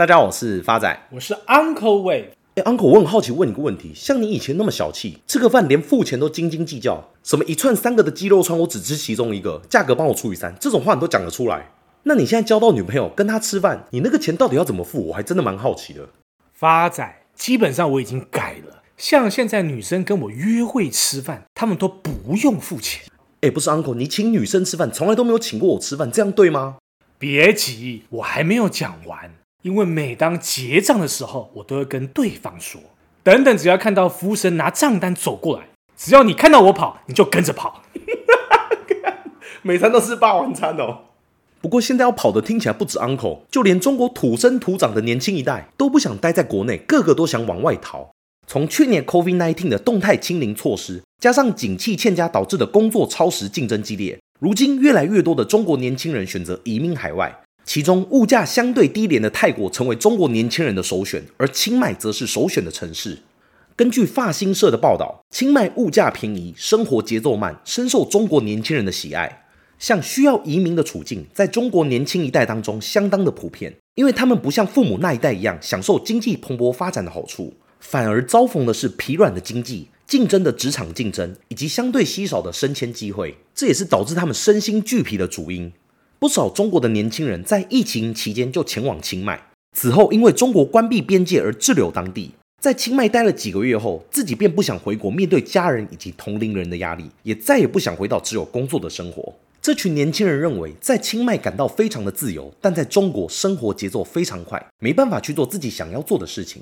大家好，我是发仔，我是 Uncle Wave。哎，Uncle，我很好奇问你个问题，像你以前那么小气，吃个饭连付钱都斤斤计较，什么一串三个的鸡肉串，我只吃其中一个，价格帮我除以三，这种话你都讲得出来？那你现在交到女朋友跟她吃饭，你那个钱到底要怎么付？我还真的蛮好奇的。发仔，基本上我已经改了，像现在女生跟我约会吃饭，她们都不用付钱。哎，不是 Uncle，你请女生吃饭，从来都没有请过我吃饭，这样对吗？别急，我还没有讲完。因为每当结账的时候，我都会跟对方说：“等等，只要看到服务生拿账单走过来，只要你看到我跑，你就跟着跑。”每餐都是霸王餐哦。不过现在要跑的听起来不止 uncle，就连中国土生土长的年轻一代都不想待在国内，个个都想往外逃。从去年 COVID-19 的动态清零措施，加上景气欠佳导致的工作超时竞争激烈，如今越来越多的中国年轻人选择移民海外。其中物价相对低廉的泰国成为中国年轻人的首选，而清迈则是首选的城市。根据法新社的报道，清迈物价便宜，生活节奏慢，深受中国年轻人的喜爱。像需要移民的处境，在中国年轻一代当中相当的普遍，因为他们不像父母那一代一样享受经济蓬勃发展的好处，反而遭逢的是疲软的经济、竞争的职场竞争以及相对稀少的升迁机会，这也是导致他们身心俱疲的主因。不少中国的年轻人在疫情期间就前往清迈，此后因为中国关闭边界而滞留当地，在清迈待了几个月后，自己便不想回国面对家人以及同龄人的压力，也再也不想回到只有工作的生活。这群年轻人认为，在清迈感到非常的自由，但在中国生活节奏非常快，没办法去做自己想要做的事情。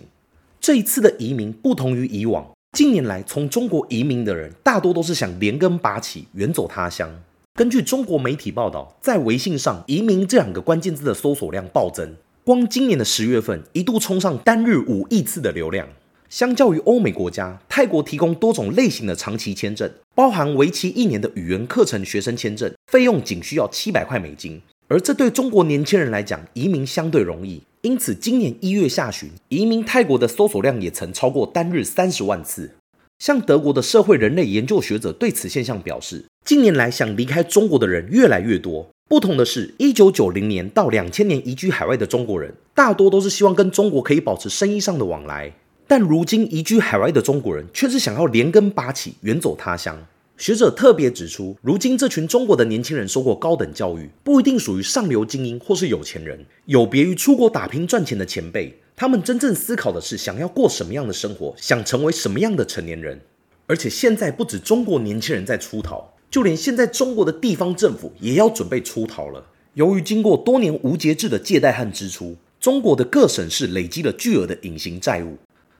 这一次的移民不同于以往，近年来从中国移民的人大多都是想连根拔起，远走他乡。根据中国媒体报道，在微信上“移民”这两个关键字的搜索量暴增，光今年的十月份一度冲上单日五亿次的流量。相较于欧美国家，泰国提供多种类型的长期签证，包含为期一年的语言课程学生签证，费用仅需要七百块美金。而这对中国年轻人来讲，移民相对容易，因此今年一月下旬，移民泰国的搜索量也曾超过单日三十万次。像德国的社会人类研究学者对此现象表示，近年来想离开中国的人越来越多。不同的是，一九九零年到两千年移居海外的中国人，大多都是希望跟中国可以保持生意上的往来。但如今移居海外的中国人，却是想要连根拔起，远走他乡。学者特别指出，如今这群中国的年轻人受过高等教育，不一定属于上流精英或是有钱人，有别于出国打拼赚钱的前辈。他们真正思考的是想要过什么样的生活，想成为什么样的成年人。而且现在不止中国年轻人在出逃，就连现在中国的地方政府也要准备出逃了。由于经过多年无节制的借贷和支出，中国的各省市累积了巨额的隐形债务。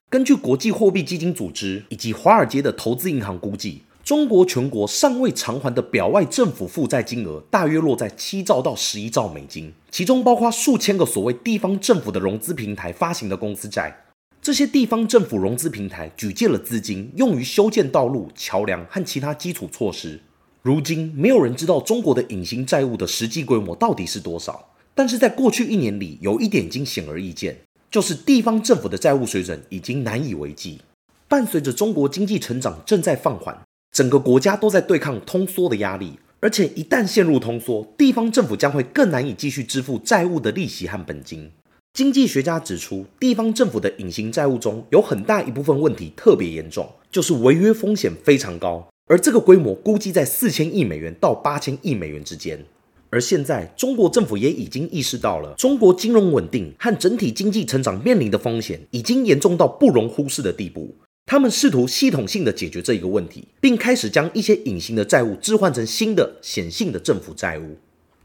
根据国际货币基金组织以及华尔街的投资银行估计，中国全国尚未偿还的表外政府负债金额大约落在七兆到十一兆美金，其中包括数千个所谓地方政府的融资平台发行的公司债。这些地方政府融资平台举借了资金，用于修建道路、桥梁和其他基础措施。如今，没有人知道中国的隐形债务的实际规模到底是多少。但是在过去一年里，有一点已经显而易见，就是地方政府的债务水准已经难以为继。伴随着中国经济成长正在放缓。整个国家都在对抗通缩的压力，而且一旦陷入通缩，地方政府将会更难以继续支付债务的利息和本金。经济学家指出，地方政府的隐形债务中有很大一部分问题特别严重，就是违约风险非常高，而这个规模估计在四千亿美元到八千亿美元之间。而现在，中国政府也已经意识到了中国金融稳定和整体经济成长面临的风险已经严重到不容忽视的地步。他们试图系统性的解决这一个问题，并开始将一些隐形的债务置换成新的显性的政府债务。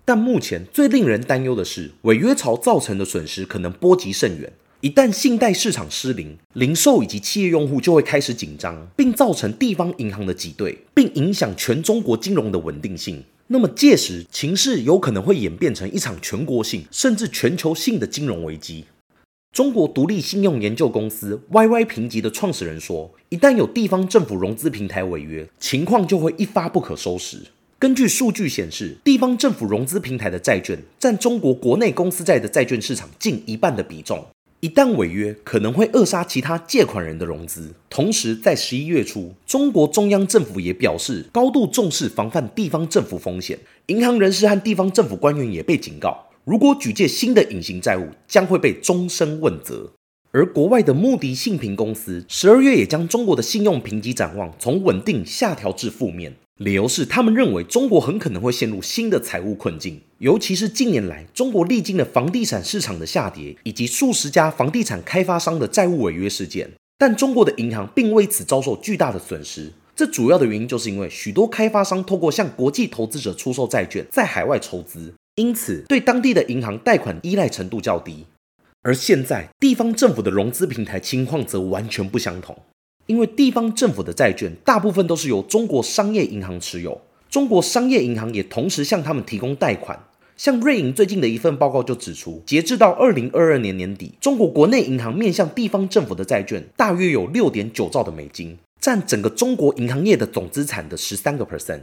但目前最令人担忧的是，违约潮造成的损失可能波及甚远。一旦信贷市场失灵，零售以及企业用户就会开始紧张，并造成地方银行的挤兑，并影响全中国金融的稳定性。那么届时，情势有可能会演变成一场全国性甚至全球性的金融危机。中国独立信用研究公司 YY 评级的创始人说：“一旦有地方政府融资平台违约，情况就会一发不可收拾。根据数据显示，地方政府融资平台的债券占中国国内公司债的债券市场近一半的比重。一旦违约，可能会扼杀其他借款人的融资。同时，在十一月初，中国中央政府也表示高度重视防范地方政府风险，银行人士和地方政府官员也被警告。”如果举借新的隐形债务，将会被终身问责。而国外的穆迪信评公司十二月也将中国的信用评级展望从稳定下调至负面，理由是他们认为中国很可能会陷入新的财务困境，尤其是近年来中国历经了房地产市场的下跌，以及数十家房地产开发商的债务违约事件。但中国的银行并为此遭受巨大的损失，这主要的原因就是因为许多开发商透过向国际投资者出售债券，在海外筹资，因此对当地的银行贷款依赖程度较低。而现在，地方政府的融资平台情况则完全不相同，因为地方政府的债券大部分都是由中国商业银行持有，中国商业银行也同时向他们提供贷款。像瑞银最近的一份报告就指出，截至到二零二二年年底，中国国内银行面向地方政府的债券大约有六点九兆的美金，占整个中国银行业的总资产的十三个 percent。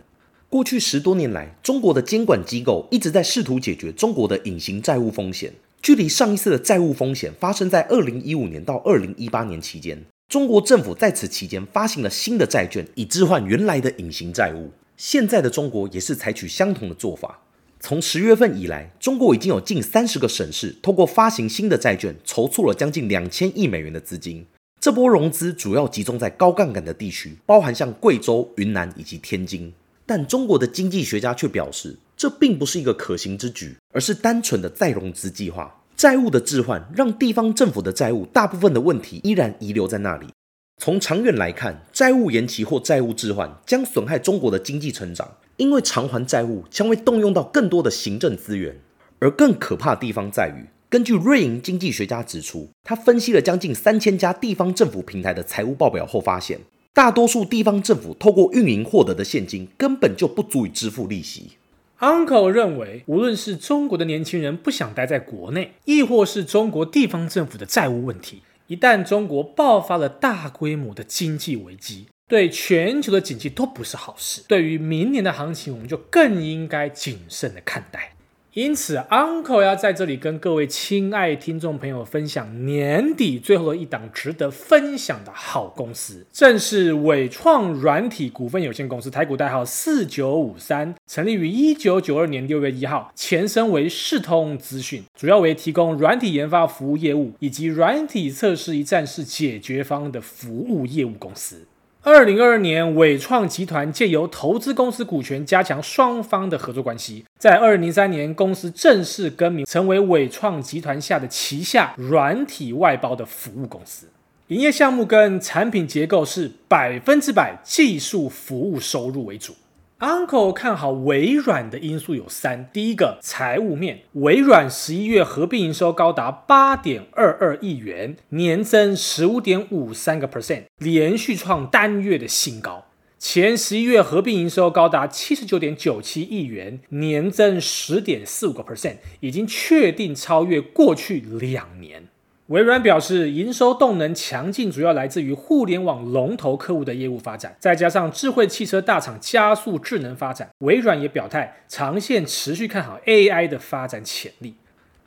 过去十多年来，中国的监管机构一直在试图解决中国的隐形债务风险。距离上一次的债务风险发生在二零一五年到二零一八年期间，中国政府在此期间发行了新的债券，以置换原来的隐形债务。现在的中国也是采取相同的做法。从十月份以来，中国已经有近三十个省市通过发行新的债券，筹措了将近两千亿美元的资金。这波融资主要集中在高杠杆的地区，包含像贵州、云南以及天津。但中国的经济学家却表示，这并不是一个可行之举，而是单纯的再融资计划。债务的置换让地方政府的债务大部分的问题依然遗留在那里。从长远来看，债务延期或债务置换将损害中国的经济成长，因为偿还债务将会动用到更多的行政资源。而更可怕的地方在于，根据瑞银经济学家指出，他分析了将近三千家地方政府平台的财务报表后发现，大多数地方政府透过运营获得的现金根本就不足以支付利息。Uncle 认为，无论是中国的年轻人不想待在国内，亦或是中国地方政府的债务问题，一旦中国爆发了大规模的经济危机，对全球的经济都不是好事。对于明年的行情，我们就更应该谨慎的看待。因此，Uncle 要在这里跟各位亲爱听众朋友分享年底最后的一档值得分享的好公司，正是纬创软体股份有限公司，台股代号四九五三，成立于一九九二年六月一号，前身为视通资讯，主要为提供软体研发服务业务以及软体测试一站式解决方案的服务业务公司。二零二二年，伟创集团借由投资公司股权，加强双方的合作关系。在二零零三年，公司正式更名，成为伟创集团下的旗下软体外包的服务公司。营业项目跟产品结构是百分之百技术服务收入为主。Uncle 看好微软的因素有三：第一个，财务面，微软十一月合并营收高达八点二二亿元，年增十五点五三个 percent，连续创单月的新高。前十一月合并营收高达七十九点九七亿元，年增十点四五个 percent，已经确定超越过去两年。微软表示，营收动能强劲，主要来自于互联网龙头客户的业务发展，再加上智慧汽车大厂加速智能发展。微软也表态，长线持续看好 AI 的发展潜力。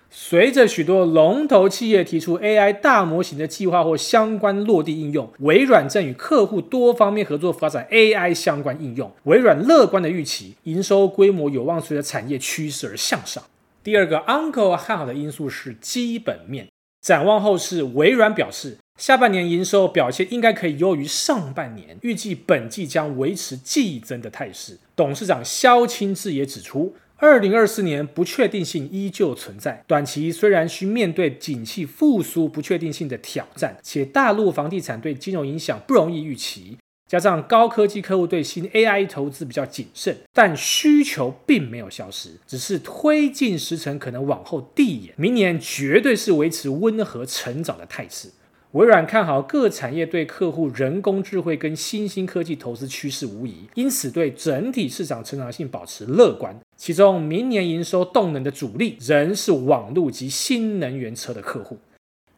随着许多龙头企业提出 AI 大模型的计划或相关落地应用，微软正与客户多方面合作发展 AI 相关应用。微软乐观的预期，营收规模有望随着产业趋势而向上。第二个 Uncle 看好的因素是基本面。展望后市，微软表示，下半年营收表现应该可以优于上半年，预计本季将维持季增的态势。董事长萧清志也指出，二零二四年不确定性依旧存在，短期虽然需面对景气复苏不确定性的挑战，且大陆房地产对金融影响不容易预期。加上高科技客户对新 AI 投资比较谨慎，但需求并没有消失，只是推进时程可能往后递延。明年绝对是维持温和成长的态势。微软看好各产业对客户人工智慧跟新兴科技投资趋势无疑，因此对整体市场成长性保持乐观。其中，明年营收动能的主力仍是网络及新能源车的客户。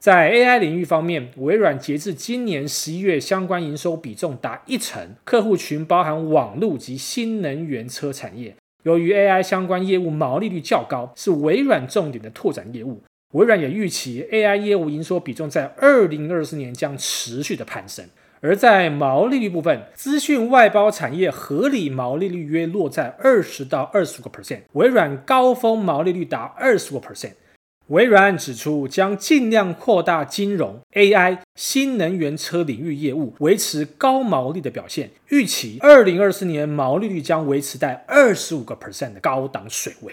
在 AI 领域方面，微软截至今年十一月相关营收比重达一成，客户群包含网络及新能源车产业。由于 AI 相关业务毛利率较高，是微软重点的拓展业务。微软也预期 AI 业务营收比重在二零二四年将持续的攀升。而在毛利率部分，资讯外包产业合理毛利率约落在二十到二十五个 percent，微软高峰毛利率达二十五个 percent。微软指出，将尽量扩大金融、AI、新能源车领域业务，维持高毛利的表现。预期二零二四年毛利率将维持在二十五个 percent 的高档水位。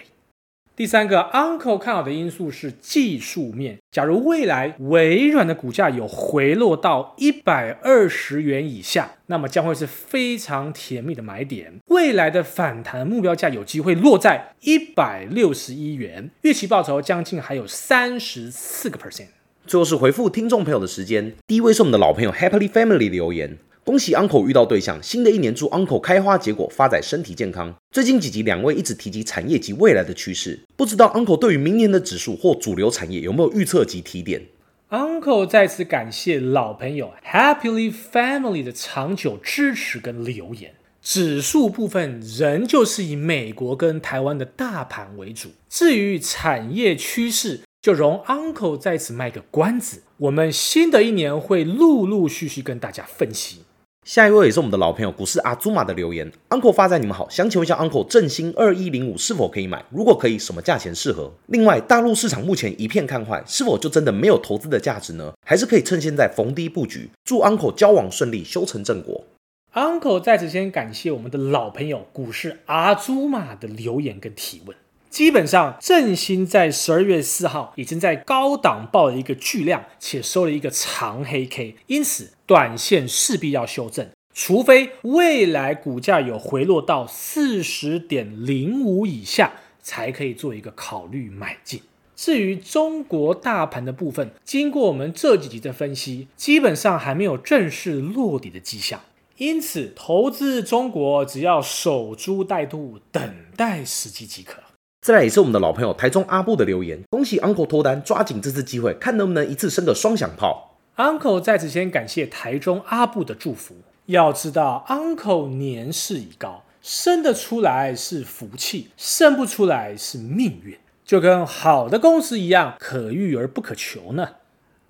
第三个，Uncle 看好的因素是技术面。假如未来微软的股价有回落到一百二十元以下，那么将会是非常甜蜜的买点。未来的反弹目标价有机会落在一百六十一元，预期报酬将近还有三十四个 percent。最后是回复听众朋友的时间，第一位是我们的老朋友 Happily Family 的留言。恭喜 Uncle 遇到对象，新的一年祝 Uncle 开花结果，发展身体健康。最近几集两位一直提及产业及未来的趋势，不知道 Uncle 对于明年的指数或主流产业有没有预测及提点？Uncle 再次感谢老朋友 Happily Family 的长久支持跟留言。指数部分仍旧是以美国跟台湾的大盘为主，至于产业趋势，就容 Uncle 在此卖个关子，我们新的一年会陆陆续续跟大家分析。下一位也是我们的老朋友股市阿祖玛的留言，Uncle 发财，你们好，想请问一下 Uncle 正兴二一零五是否可以买？如果可以，什么价钱适合？另外，大陆市场目前一片看坏，是否就真的没有投资的价值呢？还是可以趁现在逢低布局？祝 Uncle 交往顺利，修成正果。Uncle 在此先感谢我们的老朋友股市阿祖玛的留言跟提问。基本上，正兴在十二月四号已经在高档报了一个巨量，且收了一个长黑 K，因此短线势必要修正，除非未来股价有回落到四十点零五以下，才可以做一个考虑买进。至于中国大盘的部分，经过我们这几集的分析，基本上还没有正式落底的迹象，因此投资中国只要守株待兔，等待时机即可。再来也是我们的老朋友台中阿布的留言，恭喜 Uncle 脱单，抓紧这次机会，看能不能一次生个双响炮。Uncle 在此先感谢台中阿布的祝福。要知道，Uncle 年事已高，生得出来是福气，生不出来是命运，就跟好的公司一样，可遇而不可求呢。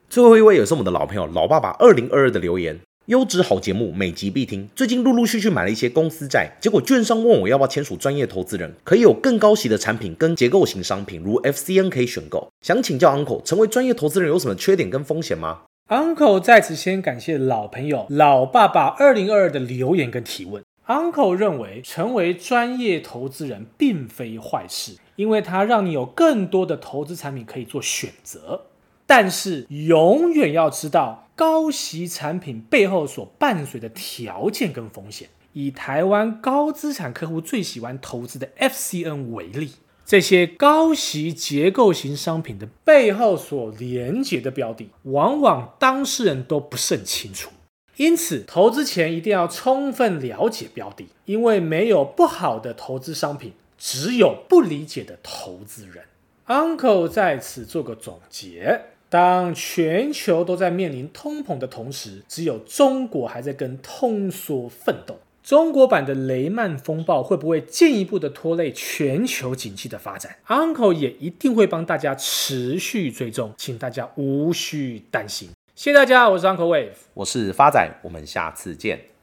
最后一位也是我们的老朋友老爸爸二零二二的留言。优质好节目，每集必听。最近陆陆续续买了一些公司债，结果券商问我要不要签署专业投资人，可以有更高息的产品跟结构型商品，如 FCN 可以选购。想请教 Uncle，成为专业投资人有什么缺点跟风险吗？Uncle 在此先感谢老朋友老爸爸二零二二的留言跟提问。Uncle 认为成为专业投资人并非坏事，因为它让你有更多的投资产品可以做选择。但是永远要知道高息产品背后所伴随的条件跟风险。以台湾高资产客户最喜欢投资的 FCN 为例，这些高息结构型商品的背后所连接的标的，往往当事人都不甚清楚。因此，投资前一定要充分了解标的，因为没有不好的投资商品，只有不理解的投资人。Uncle 在此做个总结。当全球都在面临通膨的同时，只有中国还在跟通缩奋斗。中国版的雷曼风暴会不会进一步的拖累全球经济的发展？Uncle 也一定会帮大家持续追踪，请大家无需担心。谢谢大家，我是 Uncle Wave，我是发仔，我们下次见。